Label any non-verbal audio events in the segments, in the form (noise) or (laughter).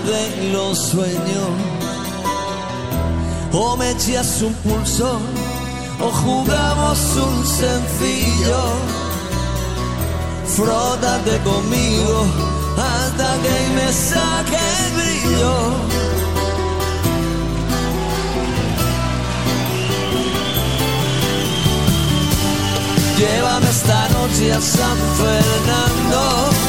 de los sueños. O me echas un pulso o jugamos un sencillo. Frótate conmigo hasta que me saque el brillo. Llévame esta noche a San Fernando.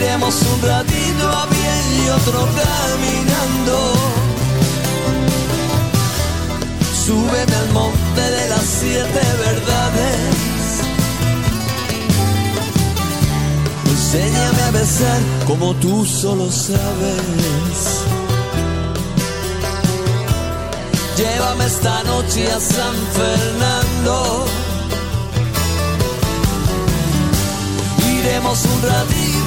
Iremos un ratito a pie y otro caminando. Súbeme al monte de las siete verdades. Enséñame a besar como tú solo sabes. Llévame esta noche a San Fernando. Iremos un ratito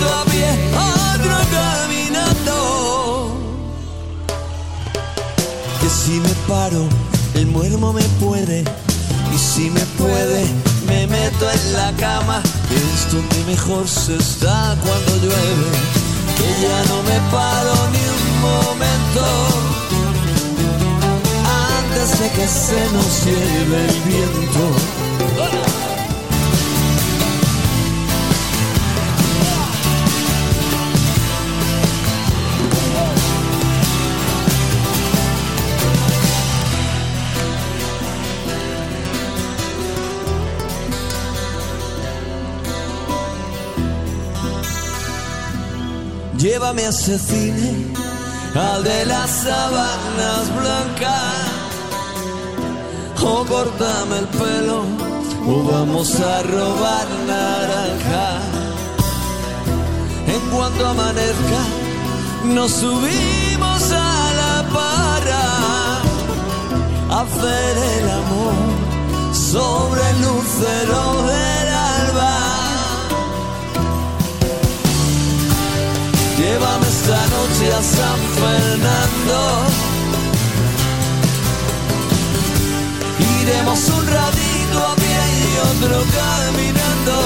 Que si me paro, el muermo me puede. Y si me puede, me meto en la cama. Es donde mejor se está cuando llueve. Que ya no me paro ni un momento antes de que se nos lleve el viento. Llévame a ese cine, al de las sabanas blancas o cortame el pelo o vamos a robar naranja. En cuanto amanezca, nos subimos a la para a hacer el amor sobre el lucero del alba. Llévame esta noche a San Fernando. Iremos un ratito a pie y otro caminando.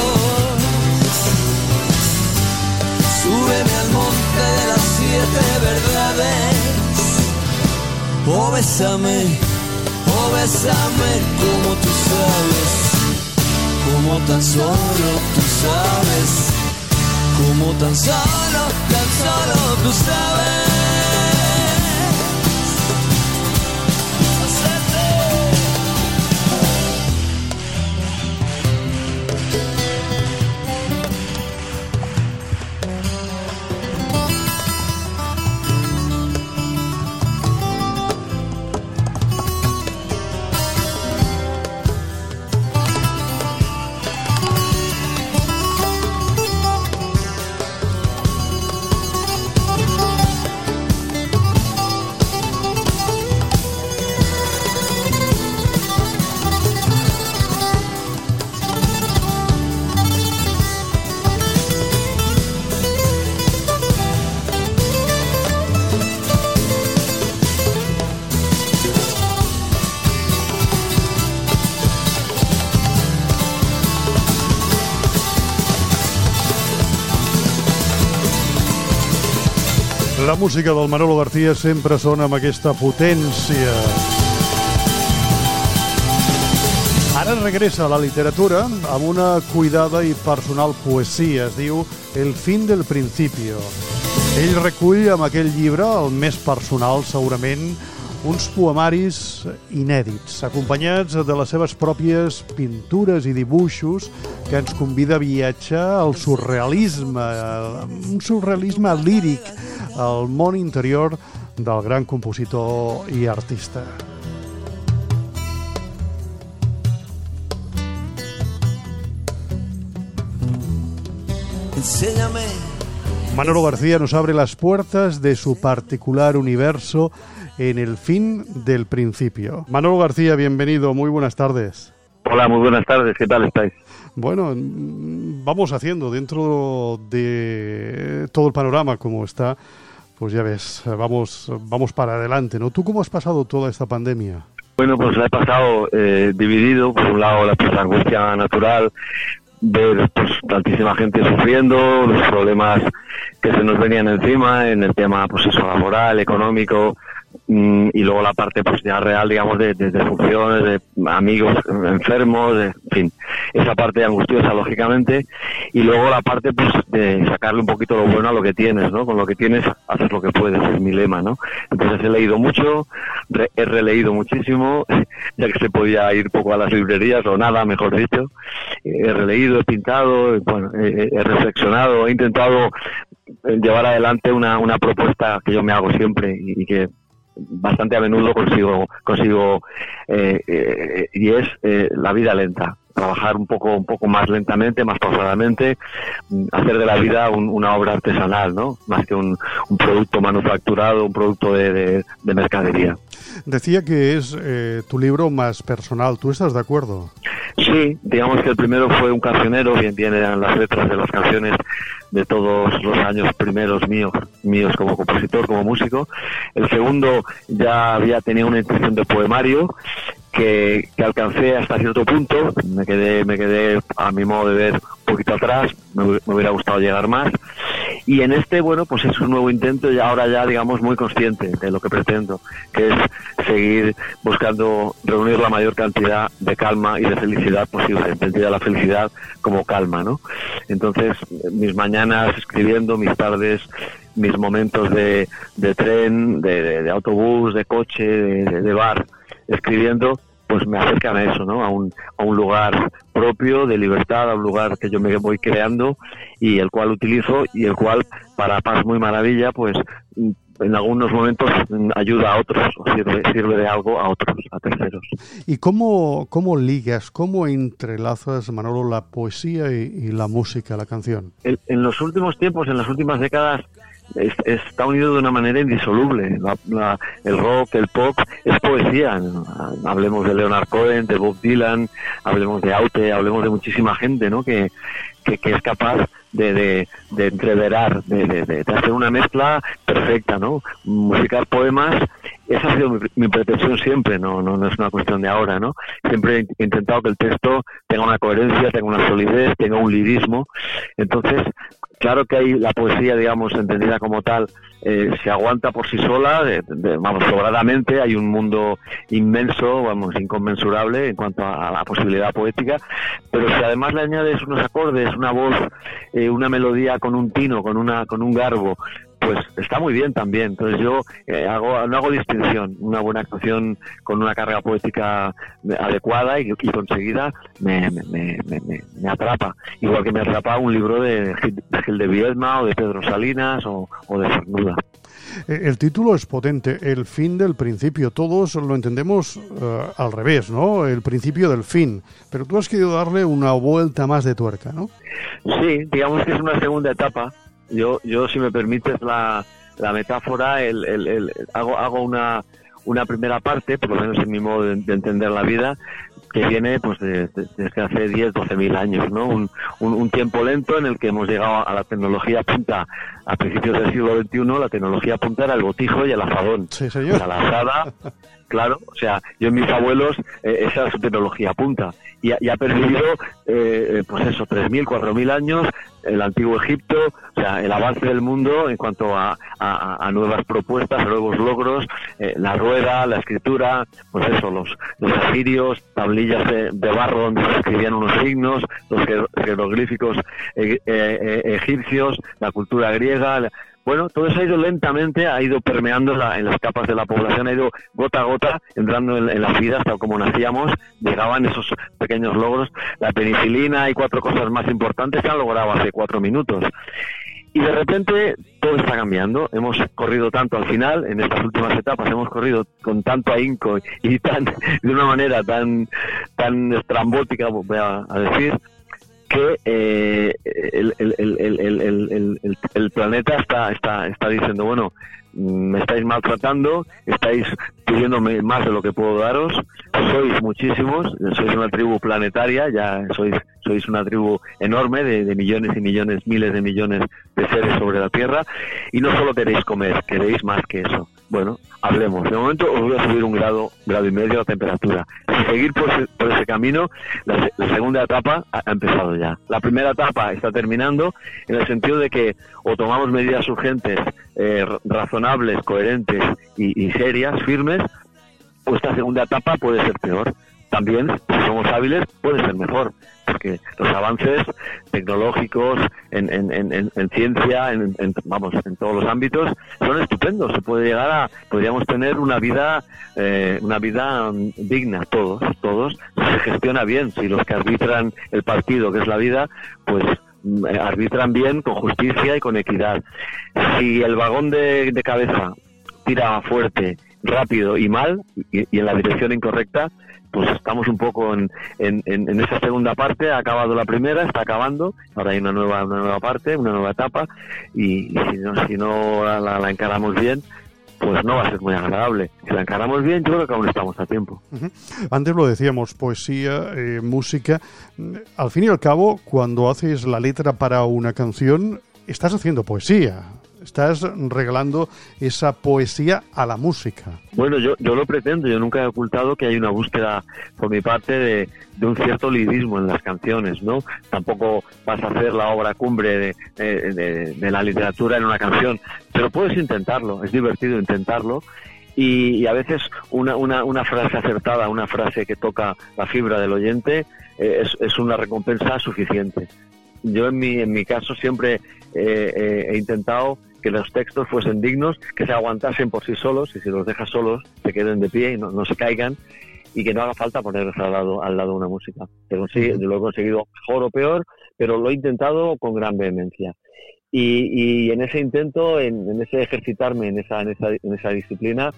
Súbeme al monte de las siete verdades. O bésame, o bésame como tú sabes. Como tan solo tú sabes. Como tan solo, tan solo tú música del Manolo García sempre sona amb aquesta potència. Ara regressa a la literatura amb una cuidada i personal poesia. Es diu El fin del principio. Ell recull amb aquell llibre, el més personal segurament, uns poemaris inèdits, acompanyats de les seves pròpies pintures i dibuixos que ens convida a viatjar al surrealisme, un surrealisme líric, al món interior del gran compositor i artista. Enséñame. Manolo García nos abre las puertas de su particular universo en el fin del principio. Manolo García, bienvenido, muy buenas tardes. Hola, muy buenas tardes, ¿qué tal estáis? Bueno, mm, vamos haciendo dentro de todo el panorama como está, pues ya ves, vamos, vamos para adelante, ¿no? ¿Tú cómo has pasado toda esta pandemia? Bueno, pues la he pasado eh, dividido, por un lado la, pues, angustia natural, ver pues tantísima gente sufriendo, los problemas que se nos venían encima en el tema pues laboral, económico, y luego la parte pues ya real digamos de, de, de funciones de amigos enfermos de, en fin esa parte angustiosa lógicamente y luego la parte pues de sacarle un poquito lo bueno a lo que tienes no con lo que tienes haces lo que puedes es mi lema no entonces he leído mucho he releído muchísimo (laughs) ya que se podía ir poco a las librerías o nada mejor dicho he releído he pintado bueno he, he reflexionado he intentado llevar adelante una, una propuesta que yo me hago siempre y que bastante a menudo consigo consigo eh, eh, y es eh, la vida lenta. Trabajar un poco un poco más lentamente más pausadamente hacer de la vida un, una obra artesanal no más que un, un producto manufacturado un producto de, de mercadería decía que es eh, tu libro más personal tú estás de acuerdo sí digamos que el primero fue un cancionero bien bien eran las letras de las canciones de todos los años primeros míos, míos como compositor, como músico. El segundo ya había tenido una intención de poemario que, alcancé hasta cierto punto. Me quedé, me quedé a mi modo de ver un poquito atrás. Me, me hubiera gustado llegar más. Y en este, bueno, pues es un nuevo intento y ahora ya, digamos, muy consciente de lo que pretendo, que es seguir buscando reunir la mayor cantidad de calma y de felicidad posible, entendida la felicidad como calma, ¿no? Entonces, mis mañanas escribiendo, mis tardes, mis momentos de, de tren, de, de, autobús, de coche, de bar, escribiendo, pues me acercan a eso, ¿no? A un, a un lugar propio de libertad, a un lugar que yo me voy creando y el cual utilizo y el cual para paz muy maravilla, pues en algunos momentos ayuda a otros o sirve, sirve de algo a otros, a terceros. ¿Y cómo, cómo ligas, cómo entrelazas, Manolo, la poesía y, y la música, la canción? En, en los últimos tiempos, en las últimas décadas, es, está unido de una manera indisoluble. La, la, el rock, el pop, es poesía. Hablemos de Leonard Cohen, de Bob Dylan, hablemos de Aute, hablemos de muchísima gente, ¿no? Que, que, es capaz de, de, de entreverar, de, de, de, hacer una mezcla perfecta, ¿no? Musicar poemas, esa ha sido mi, mi pretensión siempre, no, no, no es una cuestión de ahora, ¿no? Siempre he intentado que el texto tenga una coherencia, tenga una solidez, tenga un lirismo. Entonces, claro que hay la poesía, digamos, entendida como tal, eh, se aguanta por sí sola, de, vamos, sobradamente, hay un mundo inmenso, vamos, inconmensurable en cuanto a, a, la posibilidad poética, pero si además le añades unos acordes, una voz, eh, una melodía con un tino, con una, con un garbo, pues está muy bien también. Entonces yo eh, hago, no hago distinción. Una buena canción con una carga poética adecuada y, y conseguida me, me, me, me, atrapa. Igual que me atrapa un libro de, de Gil de Viedma o de Pedro Salinas o, o de Cernuda. El título es potente, el fin del principio. Todos lo entendemos uh, al revés, ¿no? El principio del fin. Pero tú has querido darle una vuelta más de tuerca, ¿no? Sí, digamos que es una segunda etapa yo, yo si me permites la, la metáfora, el, el, el, hago, hago una, una primera parte, por lo menos en mi modo de, de entender la vida, que viene pues de, de, desde hace 10, 12 mil años, ¿no? Un, un, un, tiempo lento en el que hemos llegado a la tecnología punta a principios del siglo XXI, la tecnología punta era el botijo y el azadón. Sí, señor. O sea, la asada, (laughs) claro, o sea, yo en mis abuelos eh, esa era su tecnología punta. Y, ha perdido, eh, pues eso, 3.000, 4.000 años el antiguo Egipto, o sea, el avance del mundo en cuanto a, nuevas propuestas, a nuevos logros, eh, la rueda, la escritura, pues eso, los, los asirios, tablillas de, barro donde se escribían unos signos, los jeroglíficos egipcios, la cultura griega, bueno, todo eso ha ido lentamente, ha ido permeando en, las capas de la población, ha ido gota a gota entrando en, las vidas, tal como nacíamos, llegaban esos pequeños logros. La penicilina y cuatro cosas más importantes se han logrado hace cuatro minutos. Y de repente todo está cambiando. Hemos corrido tanto al final, en estas últimas etapas, hemos corrido con tanto ahínco y tan, de una manera tan, tan estrambótica, voy a decir, que eh, el, el, planeta está, está, está diciendo, bueno, me estáis maltratando, estáis pidiéndome más de lo que puedo daros, sois muchísimos, sois una tribu planetaria, ya sois, sois una tribu enorme de, millones y millones, miles de millones de seres sobre la Tierra, y no solo queréis comer, queréis más que eso. Bueno, hablemos. De momento os voy a subir un grado, grado y medio la temperatura. Si seguir por ese, camino, la, segunda etapa ha, empezado ya. La primera etapa está terminando en el sentido de que o tomamos medidas urgentes, eh, razonables, coherentes y, serias, firmes, o esta segunda etapa puede ser peor también, puede ser mejor, porque los avances tecnológicos en, ciencia, en, vamos, en todos los ámbitos, son estupendos. Se puede llegar a, podríamos tener una vida, eh, una vida digna, todos, todos, se gestiona bien, si los que arbitran el partido, que es la vida, pues mm, arbitran bien, con justicia y con equidad. Si el vagón de, cabeza tira fuerte, rápido y mal, y en la dirección incorrecta, pues estamos un poco en, en, en, esa segunda parte, ha acabado la primera, está acabando, ahora hay una nueva, una nueva parte, una nueva etapa, y, si no, si no la, encaramos bien, pues no va a ser muy agradable. Si la encaramos bien, yo creo que aún estamos a tiempo. Antes lo decíamos, poesía, eh, música. Al fin y al cabo, cuando haces la letra para una canción, estás haciendo poesía estás regalando esa poesía a la música. Bueno, yo, yo lo pretendo, yo nunca he ocultado que hay una búsqueda por mi parte de, un cierto lirismo en las canciones, ¿no? Tampoco vas a hacer la obra cumbre de, la literatura en una canción, pero puedes intentarlo, es divertido intentarlo y, a veces una, una, una, frase acertada, una frase que toca la fibra del oyente eh, es, una recompensa suficiente. Yo en mi, en mi caso siempre eh, he intentado que los textos fuesen dignos, que se aguantasen por sí solos y si los dejas solos se queden de pie y no, se caigan y que no haga falta ponerlos al lado, al lado una música. lo he conseguido mejor o peor, pero lo he intentado con gran vehemencia. Y, en ese intento, en, ese ejercitarme en esa, en esa, en esa disciplina,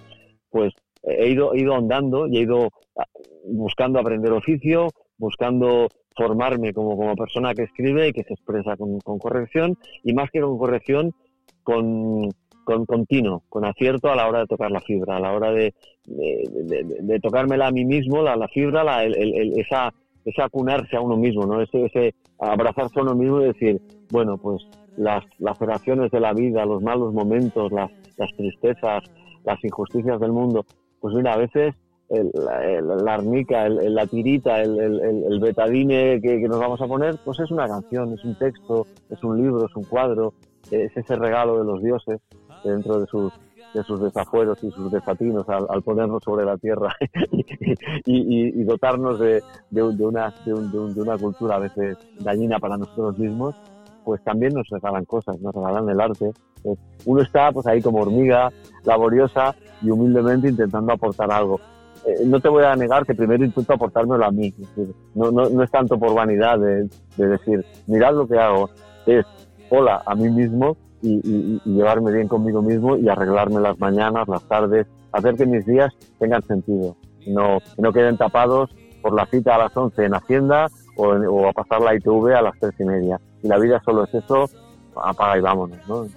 pues he ido, he ido andando y he ido ah, buscando aprender oficio, buscando formarme como, como persona que escribe y que se expresa con, con corrección, y más que con corrección, con, con continuo, con acierto a la hora de tocar la fibra, a la hora de, de, tocármela a mí mismo, la, la fibra, la, el, el, esa, esa acunarse a uno mismo, ¿no? Ese, ese abrazarse a uno mismo y decir, bueno, pues las laceraciones de la vida, los malos momentos, las, las tristezas, las injusticias del mundo, pues mira, a veces el, la arnica, el, la tirita, el, el betadine que, que, nos vamos a poner, pues es una canción, es un texto, es un libro, es un cuadro, es ese regalo de los dioses dentro de sus de sus desafueros y sus desatinos al, ponernos sobre la tierra (laughs) y, dotarnos de, de, una, de, una cultura a veces dañina para nosotros mismos, pues también nos regalan cosas, nos regalan el arte. Pues uno está pues ahí como hormiga, laboriosa y humildemente intentando aportar algo. Eh, no te voy a negar que primero intento aportármelo a mí. no, no, no es tanto por vanidad de, de decir, mirad lo que hago, es hola a mí mismo y, llevarme bien conmigo mismo y arreglarme las mañanas, las tardes, hacer que mis días tengan sentido, no, que no queden tapados por la cita a las 11 en Hacienda o, a pasar la ITV a las tres y media. Y la vida solo es eso, apaga y vámonos. ¿no?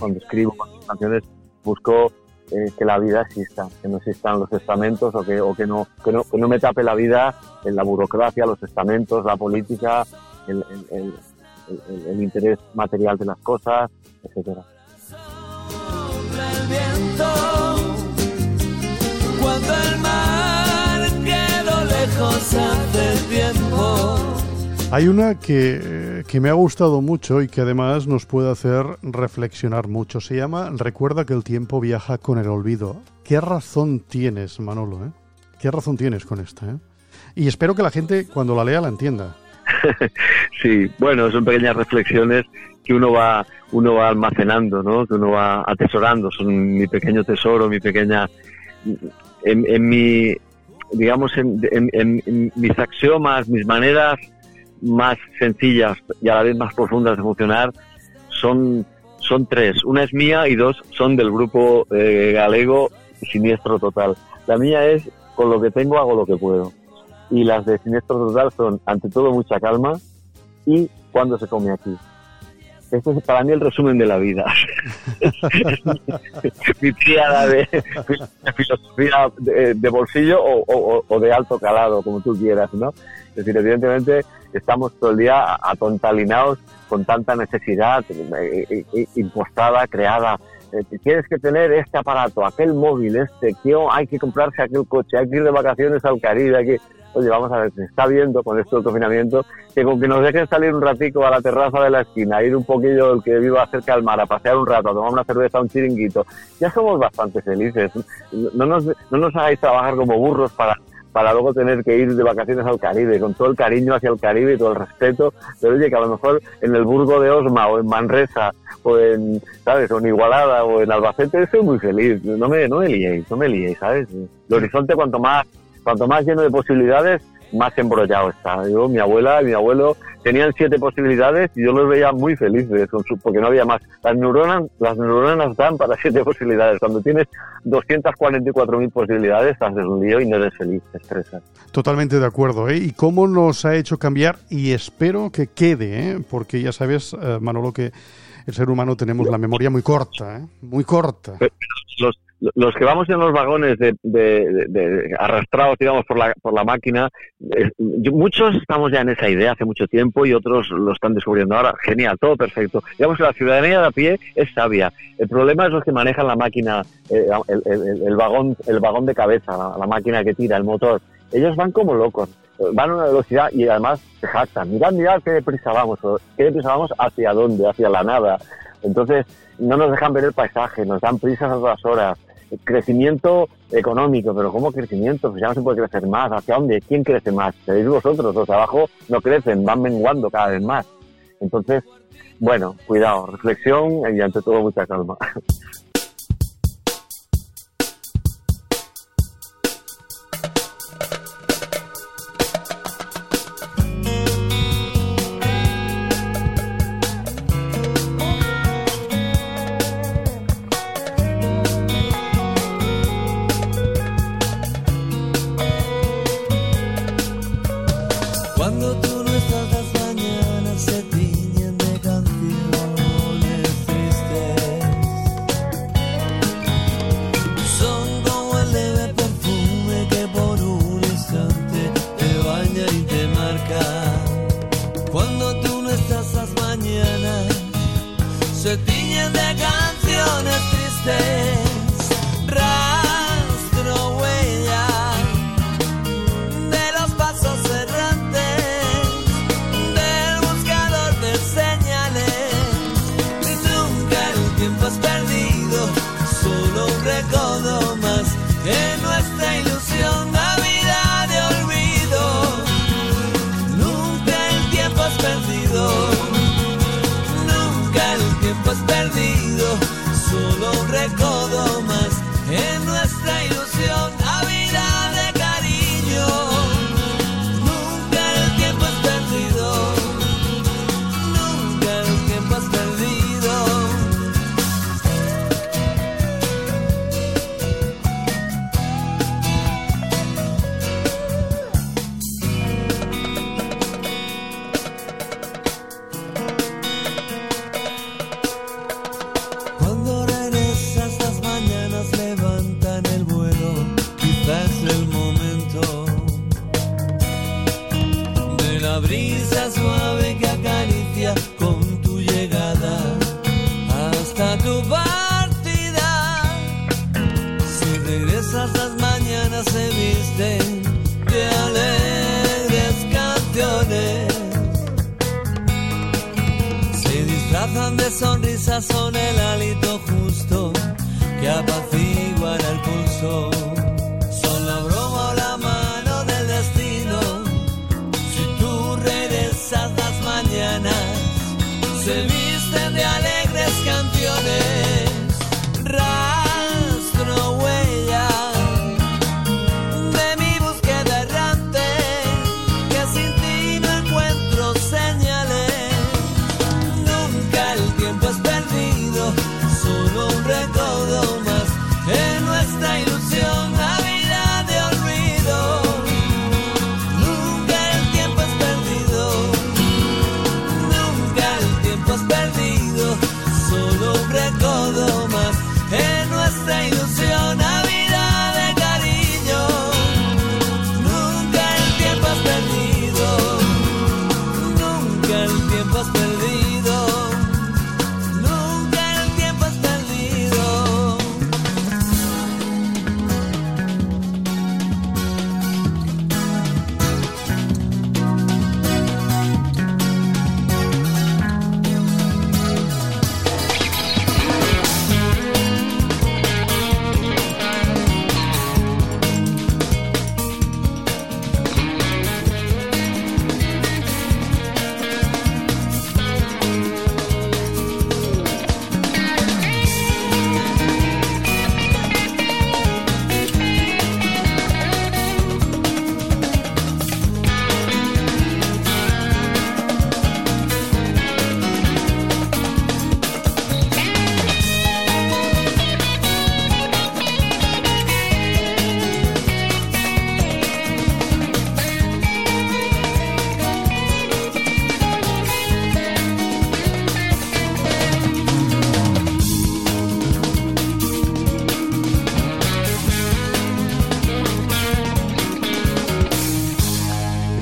cuando escribo canciones busco eh, que la vida exista, que no existan los estamentos o que, o que, no, que, no, que no me tape la vida en la burocracia, los estamentos, la política, el, el, el, el, interés material de las cosas, etcétera. Cuando el lejos hace. Hay una que, que, me ha gustado mucho y que además nos puede hacer reflexionar mucho. Se llama Recuerda que el tiempo viaja con el olvido. ¿Qué razón tienes, Manolo? ¿eh? ¿Qué razón tienes con esta? ¿eh? Y espero que la gente cuando la lea la entienda. (laughs) sí, bueno, son pequeñas reflexiones que uno va uno va almacenando, ¿no? Que uno va atesorando. Son mi pequeño tesoro, mi pequeña en, en mi digamos en, en mis axiomas, mis maneras más sencillas y a la vez más profundas de funcionar son, son tres. Una es mía y dos son del grupo eh, galego Siniestro Total. La mía es con lo que tengo hago lo que puedo. Y las de Siniestro Total son ante todo mucha calma y cuando se come aquí. Este es para mí el resumen de la vida. (laughs) Mi de, filosofía de, bolsillo o, o, de alto calado, como tú quieras, ¿no? Es decir, evidentemente estamos todo el día atontalinados con tanta necesidad eh, eh, eh, impostada, creada. Tienes que tener este aparato, aquel móvil, este, que hay que comprarse aquel coche, hay que ir de vacaciones al Caribe, hay que... Oye, vamos a ver, se está viendo con esto del confinamiento que con que nos dejen salir un ratico a la terraza de la esquina, ir un poquillo el que viva cerca del mar, a pasear un rato, a tomar una cerveza, un chiringuito, ya somos bastante felices. No nos, no nos hagáis trabajar como burros para para luego tener que ir de vacaciones al Caribe, con todo el cariño hacia el Caribe y todo el respeto, pero oye, que a lo mejor en el Burgo de Osma o en Manresa o en, ¿sabes?, o en Igualada o en Albacete estoy muy feliz, no me, no me liéis, no me liéis, ¿sabes? El horizonte cuanto más, cuanto más lleno de posibilidades, más embrollado está. Yo, mi abuela y mi abuelo tenían siete posibilidades y yo los veía muy felices porque no había más. Las neuronas, las neuronas dan para siete (laughs) posibilidades. Cuando tienes 244.000 posibilidades, haces un lío y no eres feliz, te estresas. Totalmente de acuerdo. ¿eh? ¿Y cómo nos ha hecho cambiar? Y espero que quede, ¿eh? porque ya sabes, eh, Manolo, que el ser humano tenemos la memoria muy corta, ¿eh? muy corta. Los, los que vamos en los vagones de, de, arrastrados, digamos, por la, por la máquina, muchos estamos ya en esa idea hace mucho tiempo y otros lo están descubriendo ahora. Genial, todo perfecto. Digamos que la ciudadanía de a pie es sabia. El problema es los que manejan la máquina, eh, el, vagón, el vagón de cabeza, la, máquina que tira, el motor. Ellos van como locos van a una velocidad y además se jactan. Mirad, mirad qué deprisa vamos, qué deprisa vamos hacia dónde, hacia la nada. Entonces, no nos dejan ver el paisaje, nos dan prisas a todas horas crecimiento económico, pero ¿cómo crecimiento? Pues ya no se puede crecer más. ¿Hacia dónde? ¿Quién crece más? Seréis vosotros, los de abajo no crecen, van menguando cada vez más. Entonces, bueno, cuidado, reflexión y ante todo mucha calma. (laughs)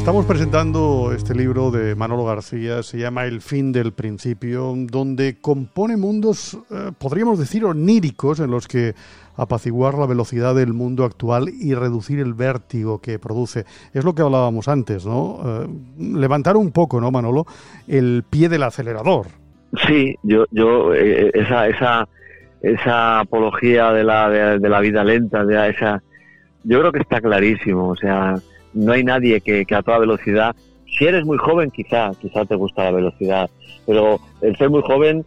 Estamos presentando este libro de Manolo García, se llama El fin del principio, donde compone mundos, eh, podríamos decir, oníricos, en los que apaciguar la velocidad del mundo actual y reducir el vértigo que produce. Es lo que hablábamos antes, ¿no? Eh, levantar un poco, ¿no, Manolo? El pie del acelerador. Sí, yo, yo eh, esa, esa, esa apología de la, de, de la vida lenta, de esa, yo creo que está clarísimo. O sea, no hay nadie que, a toda velocidad. Si eres muy joven, quizá, quizá te gusta la velocidad, pero el ser muy joven,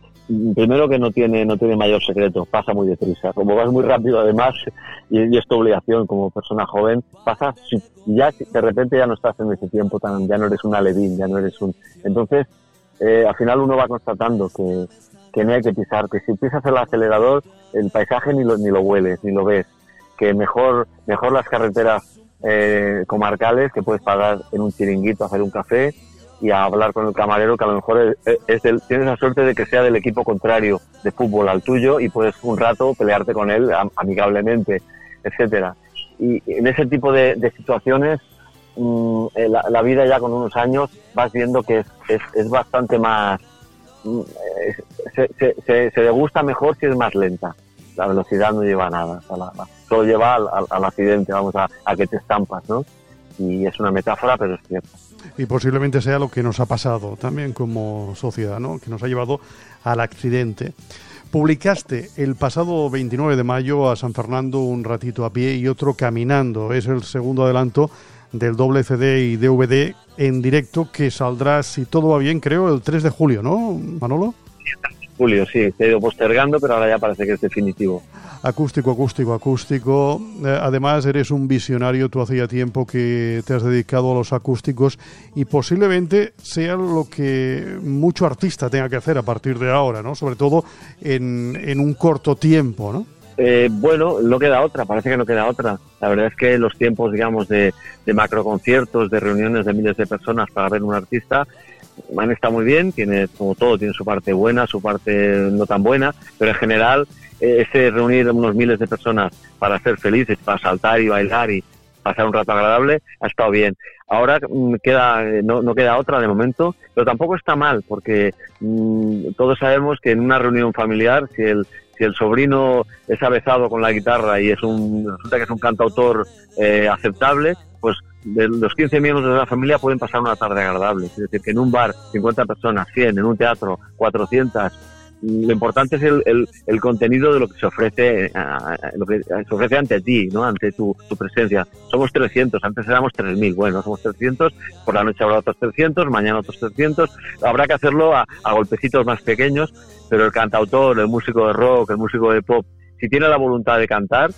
primero que no tiene, no tiene mayor secreto, pasa muy deprisa. Como vas muy rápido, además, y, y es tu obligación como persona joven, pasa, si- ya de repente ya no estás en ese tiempo tan, ya no eres un alevín, ya no eres un. Entonces, eh, al final uno va constatando que, que no hay que pisar, que si pisas el acelerador, el paisaje ni lo, ni lo hueles, ni lo ves, que mejor, mejor las carreteras eh, comarcales que puedes pagar en un chiringuito, hacer un café y a hablar con el camarero que a lo mejor es, del- tienes la suerte de que sea del equipo contrario de fútbol al tuyo y puedes un rato pelearte con él am- amigablemente, etcétera. Y en ese tipo de, de situaciones mm, eh, la, la vida ya con unos años vas viendo que es, es, es bastante más mm, eh, se, se, se, se degusta mejor si es más lenta la velocidad no lleva a nada o sea, la- la- solo lleva al, al- al accidente vamos a, a que te estampas no y es una metáfora pero es cierto Y posiblemente sea lo que nos ha pasado también como sociedad, ¿no? Que nos ha llevado al accidente. Publicaste el pasado 29 de mayo a San Fernando un ratito a pie y otro caminando. Es el segundo adelanto del doble CD y DVD en directo que saldrá, si todo va bien, creo, el 3 de julio, ¿no, Manolo? Julio sí se ha ido postergando pero ahora ya parece que es definitivo Acústico, acústico, acústico. Eh, además, eres un visionario. Tú hacía tiempo que te has dedicado a los acústicos y posiblemente sea lo que mucho artista tenga que hacer a partir de ahora, ¿no? Sobre todo en, en un corto tiempo, ¿no? Eh, bueno, no queda otra, parece que no queda otra. La verdad es que los tiempos, digamos, de, de macroconciertos, de reuniones de miles de personas para ver un artista, han estado muy bien, tiene, como todo, tiene su parte buena, su parte no tan buena, pero en general, eh, ese reunir unos miles de personas para ser felices, para saltar y bailar y pasar un rato agradable, ha estado bien. Ahora mm, queda, eh, no, no queda otra de momento, pero tampoco está mal, porque mm, todos sabemos que en una reunión familiar, si el, si el sobrino es avezado con la guitarra y es un, resulta que es un cantautor eh, aceptable, pues de los 15 miembros de la familia pueden pasar una tarde agradable. Es decir, que en un bar 50 personas, 100, en un teatro 400, lo importante es el, el, contenido de lo que se ofrece lo que se ofrece ante ti, ¿no? ante tu, tu presencia. Somos 300, antes éramos 3.000, bueno, somos 300, por la noche habrá otros 300, mañana otros 300, habrá que hacerlo a, golpecitos más pequeños, pero el cantautor, el músico de rock, el músico de pop, si tiene la voluntad de cantar,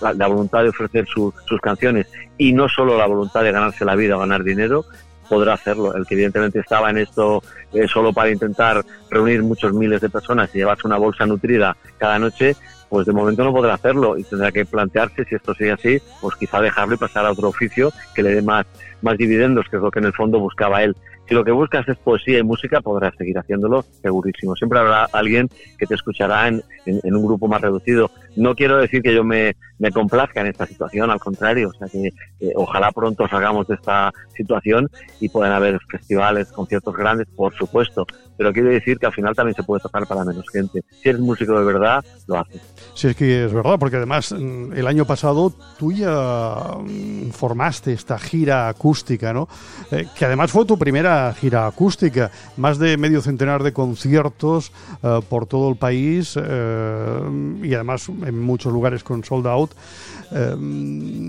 la, voluntad de ofrecer sus canciones y no solo la voluntad de ganarse la vida o ganar dinero, podrá hacerlo. El que evidentemente estaba en esto eh, solo para intentar reunir muchos miles de personas y llevarse una bolsa nutrida cada noche, pues de momento no podrá hacerlo y tendrá que plantearse si esto sigue así, pues quizá dejarlo y pasar a otro oficio que le dé más, más dividendos, que es lo que en el fondo buscaba él. Si lo que buscas es poesía y música, podrás seguir haciéndolo segurísimo. Siempre habrá alguien que te escuchará en, en, un grupo más reducido. No quiero decir que yo me, complazca en esta situación, al contrario, o sea que ojalá pronto salgamos de esta situación y puedan haber festivales, conciertos grandes, por supuesto, pero quiero decir que al final también se puede tocar para menos gente. Si eres músico de verdad, lo haces. Sí, es que es verdad, porque además mm, el año pasado tú ya mm, formaste esta gira acústica, ¿no? Eh, que además fue tu primera gira acústica, más de medio centenar de conciertos eh, por todo el país eh, y además en muchos lugares con sold out,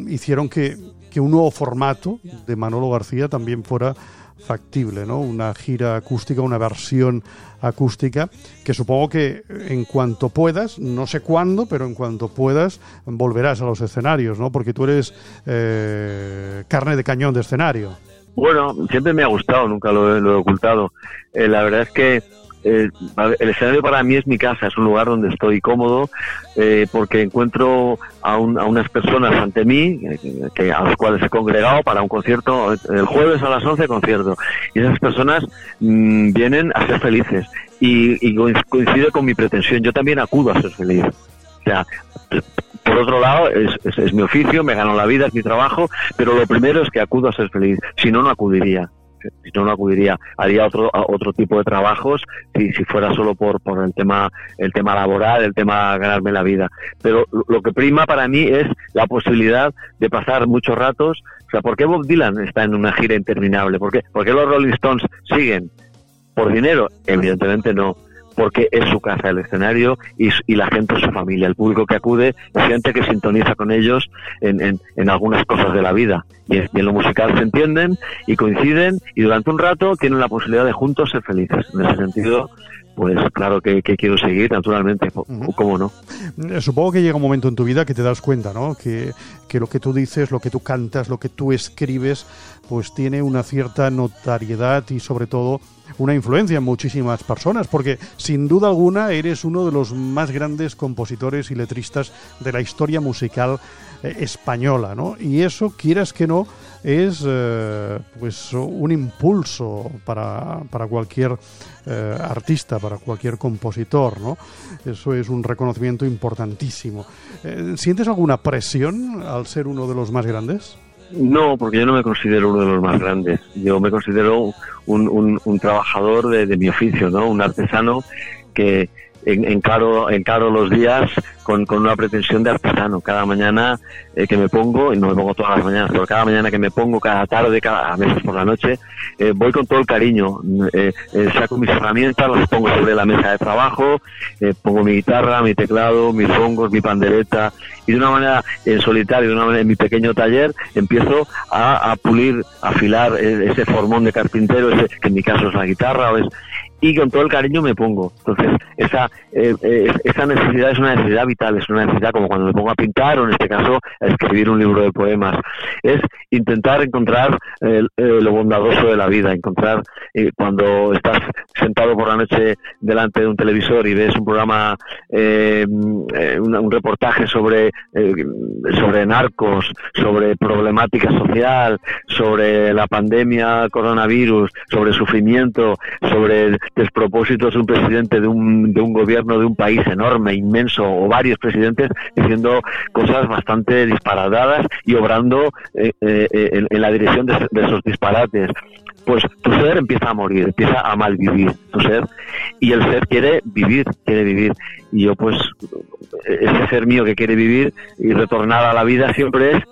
hicieron que, que un nuevo formato de Manolo García también fuera factible, ¿no? Una gira acústica, una versión acústica, que supongo que en cuanto puedas, no sé cuándo, pero en cuanto puedas, volverás a los escenarios, ¿no? Porque tú eres eh, carne de cañón de escenario. Bueno, siempre me ha gustado, nunca lo he, ocultado. Eh, la verdad es que eh, el escenario para mí es mi casa, es un lugar donde estoy cómodo eh, porque encuentro a, unas personas ante mí eh, que, a las cuales he congregado para un concierto, el jueves a las 11 concierto, y esas personas mm, vienen a ser felices. Y, coincide con mi pretensión, yo también acudo a ser feliz. O sea, por otro lado, es mi oficio, me gano la vida, es mi trabajo, pero lo primero es que acudo a ser feliz, si no, no acudiría si no, no acudiría, haría otro, otro tipo de trabajos si, si fuera solo por, por el tema, el tema laboral, el tema ganarme la vida. Pero lo que prima para mí es la posibilidad de pasar muchos ratos. O sea, ¿por qué Bob Dylan está en una gira interminable? ¿Por qué, ¿Por qué los Rolling Stones siguen? ¿Por dinero? Evidentemente no porque es su casa el escenario y, la gente su familia, el público que acude gente que sintoniza con ellos en, en, algunas cosas de la vida. Y, en lo musical se entienden y coinciden y durante un rato tienen la posibilidad de juntos ser felices. En ese sentido, pues claro que, quiero seguir, naturalmente, ¿cómo no? Eh, supongo que llega un momento en tu vida que te das cuenta, ¿no? Que, que, lo que tú dices, lo que tú cantas, lo que tú escribes, pues tiene una cierta notariedad y sobre todo una influencia en muchísimas personas, porque sin duda alguna eres uno de los más grandes compositores y letristas de la historia musical eh, española, ¿no? Y eso, quieras que no, es eh, pues un impulso para, para cualquier eh, artista, para cualquier compositor, ¿no? Eso es un reconocimiento importantísimo. ¿Sientes alguna presión al ser uno de los más grandes? No, porque yo no me considero uno de los más (laughs) grandes. Yo me considero un, un, trabajador de, de, mi oficio, ¿no? Un artesano que encaro, encaro los días con, con una pretensión de artesano. Cada mañana eh, que me pongo, y no me pongo todas las mañanas, pero cada mañana que me pongo, cada tarde, cada, a veces por la noche, eh, voy con todo el cariño. Eh, saco mis herramientas, las pongo sobre la mesa de trabajo, pongo mi guitarra, mi teclado, mis hongos, mi pandereta, y de una manera en solitario, de una manera en mi pequeño taller, empiezo a, a pulir, a afilar ese formón de carpintero, ese, que en mi caso es la guitarra, o es, y con todo el cariño me pongo. Entonces, esa, eh, eh, esa necesidad es una necesidad vital, es una necesidad como cuando me pongo a pintar o en este caso a escribir un libro de poemas. Es intentar encontrar eh, lo bondadoso de la vida, encontrar cuando estás sentado por la noche delante de un televisor y ves un programa, un, un, reportaje sobre, sobre narcos, sobre problemática social, sobre la pandemia coronavirus, sobre sufrimiento, sobre despropósitos de un presidente de un, de un gobierno de un país enorme, inmenso, o varios presidentes diciendo cosas bastante disparadadas y obrando eh, eh, en, la dirección de, esos disparates. Pues tu ser empieza a morir, empieza a malvivir tu ser. Y el ser quiere vivir, quiere vivir. Y yo pues ese ser mío que quiere vivir y retornar a la vida siempre es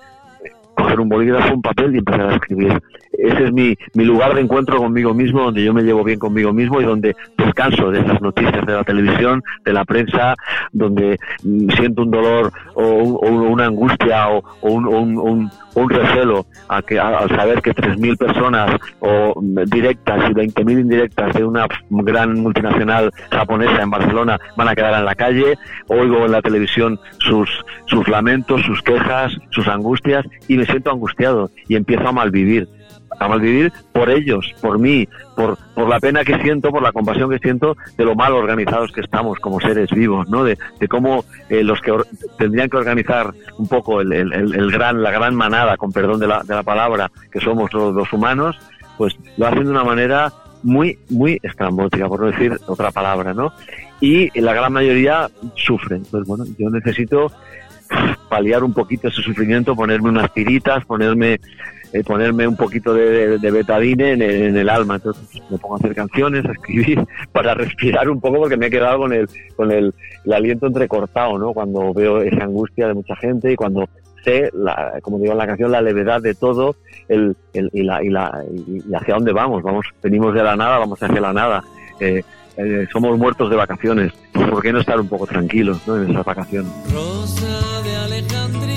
coger un bolígrafo, un papel y empezar a escribir. ese es mi, mi lugar de encuentro conmigo mismo, donde yo me llevo bien conmigo mismo y donde descanso de esas noticias de la televisión, de la prensa, donde mm, siento un dolor o, una angustia o, un, recelo a que, al saber que 3.000 personas o directas y 20.000 indirectas de una gran multinacional japonesa en Barcelona van a quedar en la calle, oigo en la televisión sus, sus lamentos, sus quejas, sus angustias y me siento angustiado y empiezo a malvivir a malvivir por ellos, por mí, por, por la pena que siento, por la compasión que siento de lo mal organizados que estamos como seres vivos, ¿no? De, de cómo eh, los que tendrían que organizar un poco el, el, el, gran, la gran manada, con perdón de la, de la palabra, que somos los, los humanos, pues lo hacen de una manera muy, muy estrambótica, por no decir otra palabra, ¿no? Y la gran mayoría sufren. Entonces, bueno, yo necesito paliar un poquito ese sufrimiento, ponerme unas tiritas, ponerme eh, ponerme un poquito de, betadine en, el alma. Entonces me pongo a hacer canciones, a escribir, (laughs) para respirar un poco porque me he quedado con el, con el, aliento entrecortado, ¿no? Cuando veo esa angustia de mucha gente y cuando sé, la, como digo en la canción, la levedad de todo el, y, la, y, la, y hacia dónde vamos. Vamos, venimos de la nada, vamos hacia la nada. Eh, eh, somos muertos de vacaciones. ¿Por qué no estar un poco tranquilos ¿no? en esas vacaciones? Rosa de Alejandría,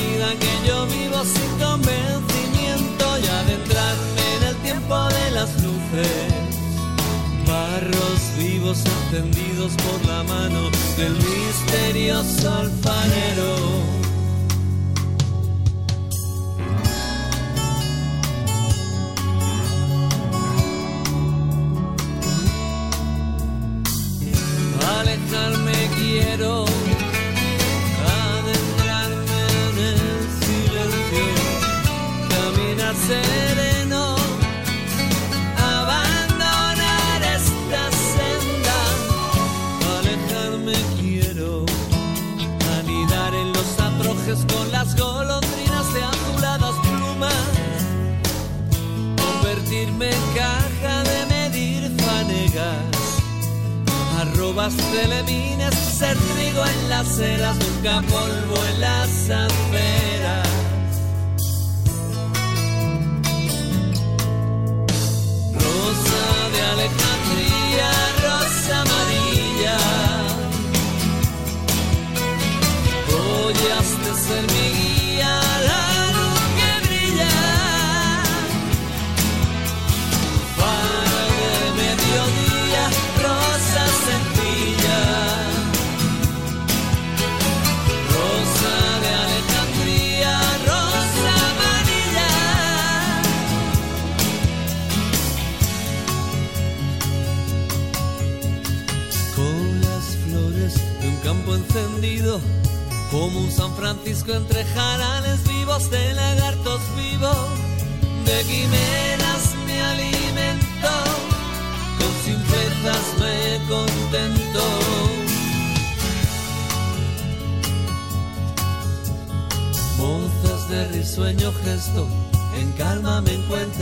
vivos encendidos por la mano del misterioso alfarero. En caja de medir fanegas, arrobas telemines, ser trigo en las eras, nunca polvo en las aceras. Rosa de Alejandría, rosa amarilla. de ser mi Entre jarales vivos de lagartos vivos, de quimeras me alimento, con simplezas me contento. Monzas de risueño gesto, en calma me encuentran,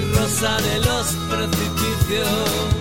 rosa de los precipicios.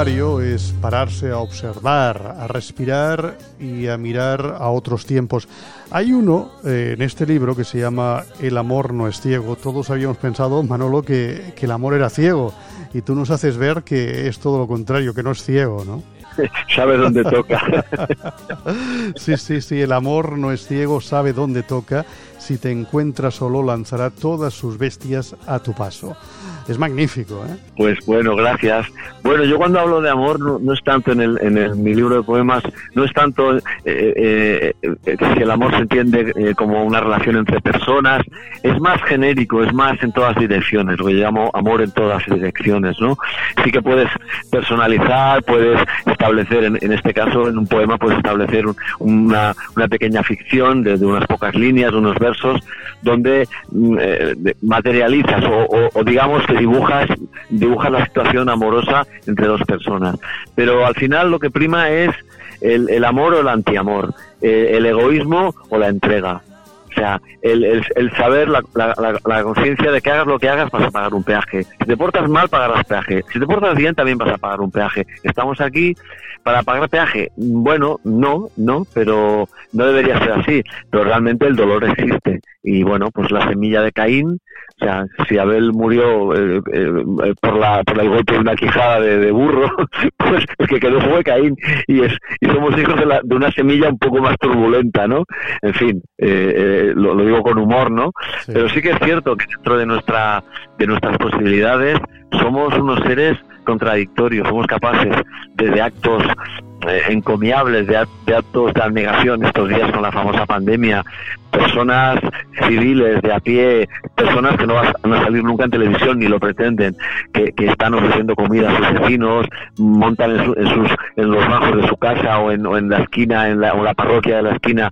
Es pararse a observar, a respirar y a mirar a otros tiempos. Hay uno eh, en este libro que se llama El amor no es ciego. Todos habíamos pensado, Manolo, que, que el amor era ciego y tú nos haces ver que es todo lo contrario, que no es ciego, ¿no? (laughs) sabe dónde toca. (laughs) sí, sí, sí, el amor no es ciego, sabe dónde toca. Si te encuentra solo, lanzará todas sus bestias a tu paso. Es magnífico, ¿eh? Pues bueno, gracias. Bueno, yo cuando hablo de amor no, es tanto en, el, en mi libro de poemas, no es tanto eh, eh, eh, si el amor se entiende como una relación entre personas, es más genérico, es más en todas direcciones, lo que llamo amor en todas direcciones, ¿no? Sí que puedes personalizar, puedes establecer, en, este caso, en un poema, puedes establecer una, una pequeña ficción de, unas pocas líneas, unos versos, donde mm, materializas o, digamos que dibujas, dibujas la situación amorosa entre dos personas. Pero al final lo que prima es el, amor o el antiamor, eh, el egoísmo o la entrega. O sea, el, el, saber, la, la, conciencia de que hagas lo que hagas vas a pagar un peaje. Si te portas mal, pagarás peaje. Si te portas bien, también vas a pagar un peaje. Estamos aquí para pagar peaje. Bueno, no, no, pero no debería ser así. Pero realmente el dolor existe. Y bueno, pues la semilla de Caín o sea, si Abel murió eh, eh, por, la, por el golpe de una quijada de, burro, (laughs) pues el que quedó fue Caín y, es, y somos hijos de, la, de una semilla un poco más turbulenta, ¿no? En fin, eh, lo, digo con humor, ¿no? Pero sí que es cierto que dentro de, nuestra, de nuestras posibilidades somos unos seres contradictorios, somos capaces de, actos encomiables, de, actos de abnegación estos días con la famosa pandemia, personas civiles de a pie, personas que no van a salir nunca en televisión ni lo pretenden, que, están ofreciendo comida a sus vecinos, montan en, sus, en los bajos de su casa o en, en la esquina, en la, o la parroquia de la esquina,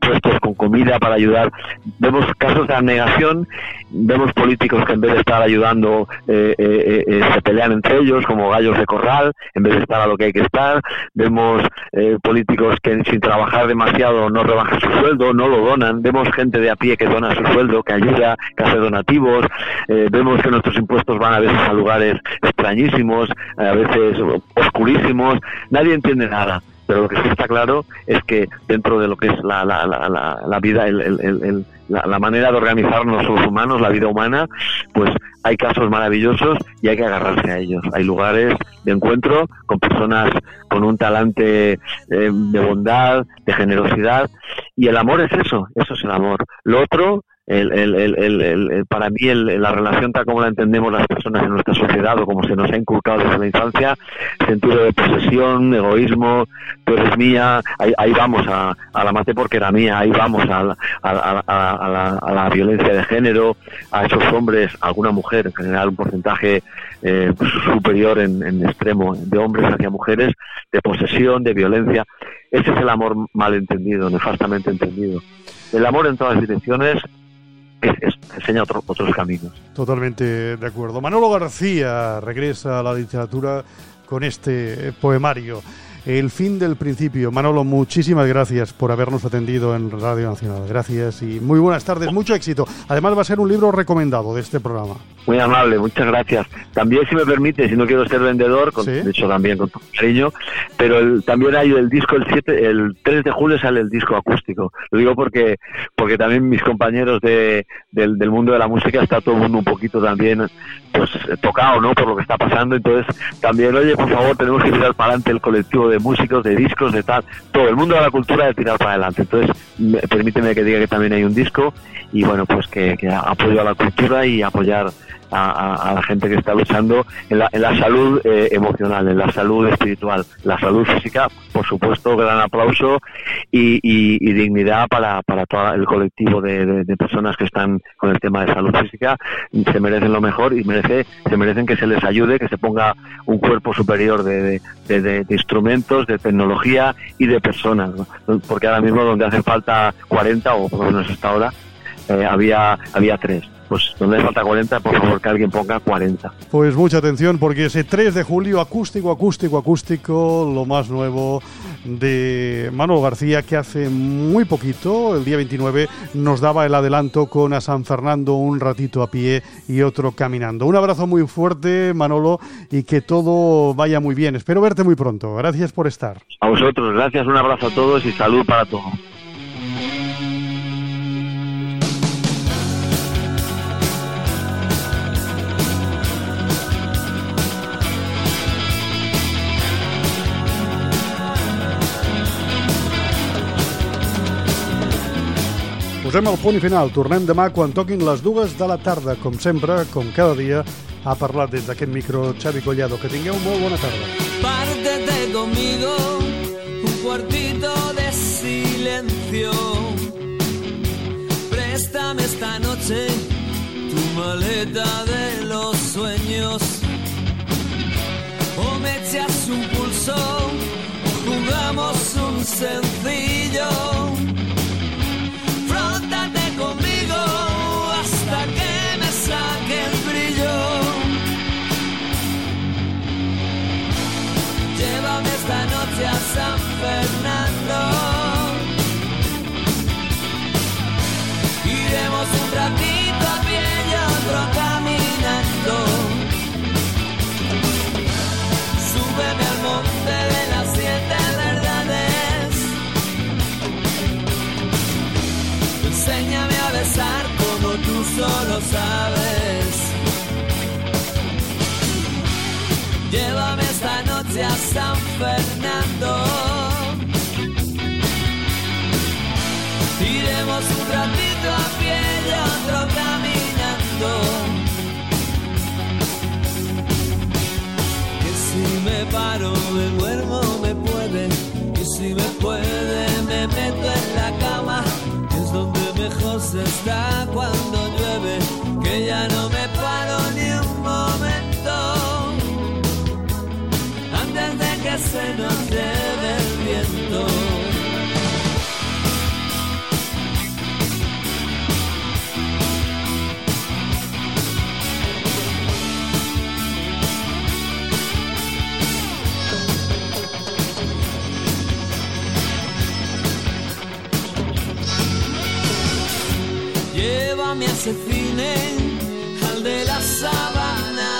puestos con comida para ayudar. Vemos casos de abnegación, vemos políticos que en vez de estar ayudando eh, eh, eh, se pelean entre ellos como gallos de corral, en vez de estar a lo que hay que estar. Vemos políticos que sin trabajar demasiado no rebajan su sueldo, no lo donan. Vemos gente de a pie que dona su sueldo, que ayuda, que hace donativos, eh, vemos que nuestros impuestos van a veces a lugares extrañísimos, a veces oscurísimos, nadie entiende nada pero lo que sí está claro es que dentro de lo que es la, la, la, la vida, el, el, la, manera de organizarnos los humanos, la vida humana, pues hay casos maravillosos y hay que agarrarse a ellos. Hay lugares de encuentro con personas con un talante eh, de bondad, de generosidad, y el amor es eso, eso es el amor. Lo otro el, el, el, el, para mí la relación tal como la entendemos las personas en nuestra sociedad o como se nos ha inculcado desde la infancia, sentido de posesión, egoísmo, tú eres mía, ahí, vamos a, a, la mate porque era mía, ahí vamos a, a, a, la, a, la, violencia de género, a esos hombres, alguna mujer, en general un porcentaje eh, superior en, extremo de hombres hacia mujeres, de posesión, de violencia. Ese es el amor mal entendido, nefastamente entendido. El amor en todas direcciones enseña otros caminos. Totalmente de acuerdo. Manolo García regresa a la literatura con este poemario. El fin del principio. Manolo, muchísimas gracias por habernos atendido en Radio Nacional. Gracias y muy buenas tardes, mucho éxito. Además va a ser un libro recomendado de este programa. Muy amable, muchas gracias. También, si me permite, si no quiero ser vendedor, de hecho también con tu cariño, pero también hay el disco, el 7, el 3 de julio sale el disco acústico. Lo digo porque porque también mis compañeros de, del, del mundo de la música está todo el mundo un poquito también pues tocado, ¿no? Por lo que está pasando. Entonces, también, oye, por favor, tenemos que tirar para adelante el colectivo de músicos, de discos, de tal. Todo el mundo de la cultura de tirar para adelante. Entonces, permíteme que diga que también hay un disco y, bueno, pues que, que apoyo a la cultura y apoyar a, la gente que está luchando en la, en la salud eh, emocional, en la salud espiritual, la salud física, por supuesto, gran aplauso y, y, dignidad para, para todo el colectivo de, personas que están con el tema de salud física, se merecen lo mejor y merece, se merecen que se les ayude, que se ponga un cuerpo superior de, de instrumentos, de tecnología y de personas, porque ahora mismo donde hace falta 40 o por lo menos hasta ahora eh, había, había tres. Pues donde falta 40, por favor que alguien ponga 40. Pues mucha atención porque ese 3 de julio, acústico, acústico, acústico, lo más nuevo de Manuel García, que hace muy poquito, el día 29, nos daba el adelanto con a San Fernando un ratito a pie y otro caminando. Un abrazo muy fuerte, Manolo, y que todo vaya muy bien. Espero verte muy pronto. Gracias por estar. A vosotros, gracias, un abrazo a todos y salud para todos. Posem el punt i final. Tornem demà quan toquin les dues de la tarda. Com sempre, com cada dia, ha parlat des d'aquest micro Xavi Collado. Que tingueu molt bona tarda. Pártete conmigo un cuartito de silencio Préstame esta noche tu maleta de los sueños O me echas un pulso o jugamos un sencillo San Fernando. Se nos lleve el viento. A ese cine, al de la sábana